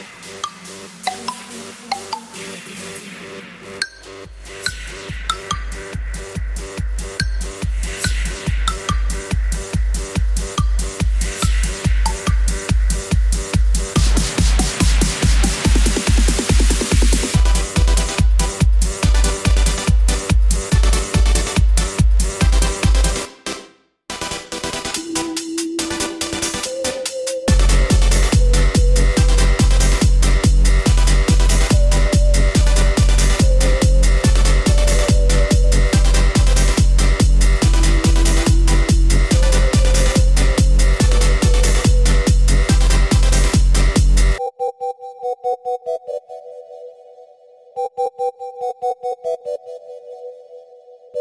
Mm-hmm.